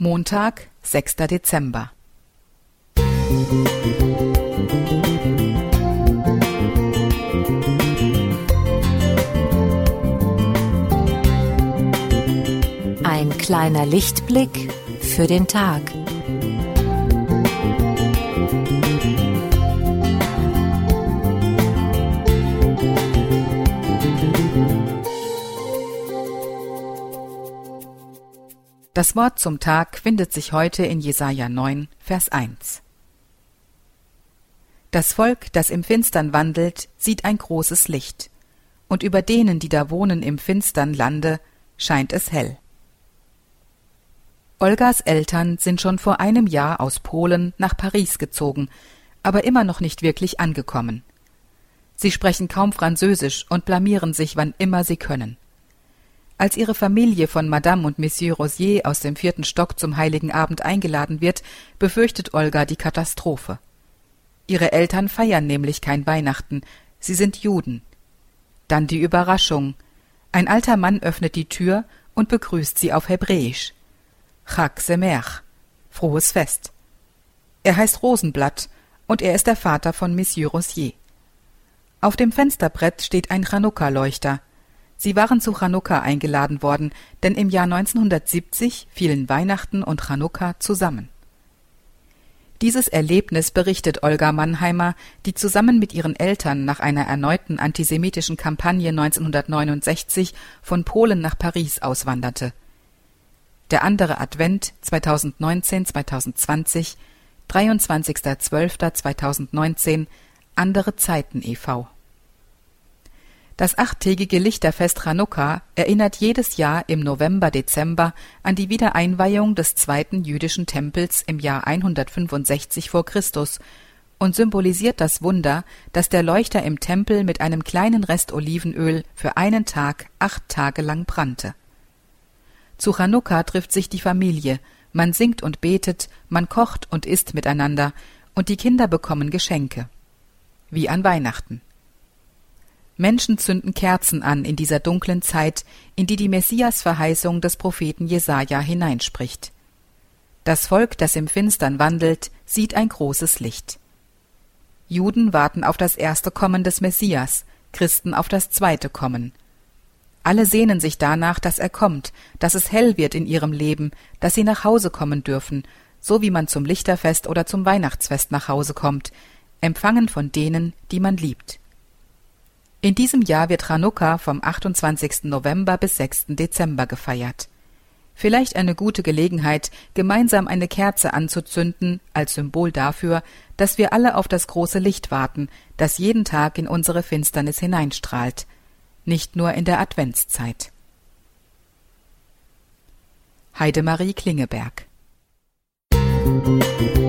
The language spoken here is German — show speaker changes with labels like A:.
A: Montag, 6. Dezember.
B: Ein kleiner Lichtblick für den Tag.
A: Das Wort zum Tag findet sich heute in Jesaja 9, Vers 1. Das Volk, das im Finstern wandelt, sieht ein großes Licht, und über denen, die da wohnen im finstern Lande, scheint es hell. Olgas Eltern sind schon vor einem Jahr aus Polen nach Paris gezogen, aber immer noch nicht wirklich angekommen. Sie sprechen kaum Französisch und blamieren sich, wann immer sie können. Als ihre Familie von Madame und Monsieur Rosier aus dem vierten Stock zum Heiligen Abend eingeladen wird, befürchtet Olga die Katastrophe. Ihre Eltern feiern nämlich kein Weihnachten, sie sind Juden. Dann die Überraschung. Ein alter Mann öffnet die Tür und begrüßt sie auf Hebräisch. Chag Semech, frohes Fest. Er heißt Rosenblatt und er ist der Vater von Monsieur Rosier. Auf dem Fensterbrett steht ein Chanukka-Leuchter. Sie waren zu Chanukka eingeladen worden, denn im Jahr 1970 fielen Weihnachten und Chanukka zusammen. Dieses Erlebnis berichtet Olga Mannheimer, die zusammen mit ihren Eltern nach einer erneuten antisemitischen Kampagne 1969 von Polen nach Paris auswanderte. Der andere Advent 2019-2020, 23.12.2019, andere Zeiten e.V. Das achttägige Lichterfest Chanukka erinnert jedes Jahr im November Dezember an die Wiedereinweihung des zweiten jüdischen Tempels im Jahr 165 vor Christus und symbolisiert das Wunder, dass der Leuchter im Tempel mit einem kleinen Rest Olivenöl für einen Tag acht Tage lang brannte. Zu Chanukka trifft sich die Familie, man singt und betet, man kocht und isst miteinander, und die Kinder bekommen Geschenke. Wie an Weihnachten. Menschen zünden Kerzen an in dieser dunklen Zeit, in die die Messias-Verheißung des Propheten Jesaja hineinspricht. Das Volk, das im Finstern wandelt, sieht ein großes Licht. Juden warten auf das erste Kommen des Messias, Christen auf das zweite Kommen. Alle sehnen sich danach, dass er kommt, dass es hell wird in ihrem Leben, dass sie nach Hause kommen dürfen, so wie man zum Lichterfest oder zum Weihnachtsfest nach Hause kommt, empfangen von denen, die man liebt. In diesem Jahr wird Chanukka vom 28. November bis 6. Dezember gefeiert. Vielleicht eine gute Gelegenheit, gemeinsam eine Kerze anzuzünden, als Symbol dafür, dass wir alle auf das große Licht warten, das jeden Tag in unsere Finsternis hineinstrahlt, nicht nur in der Adventszeit. Heidemarie Klingeberg Musik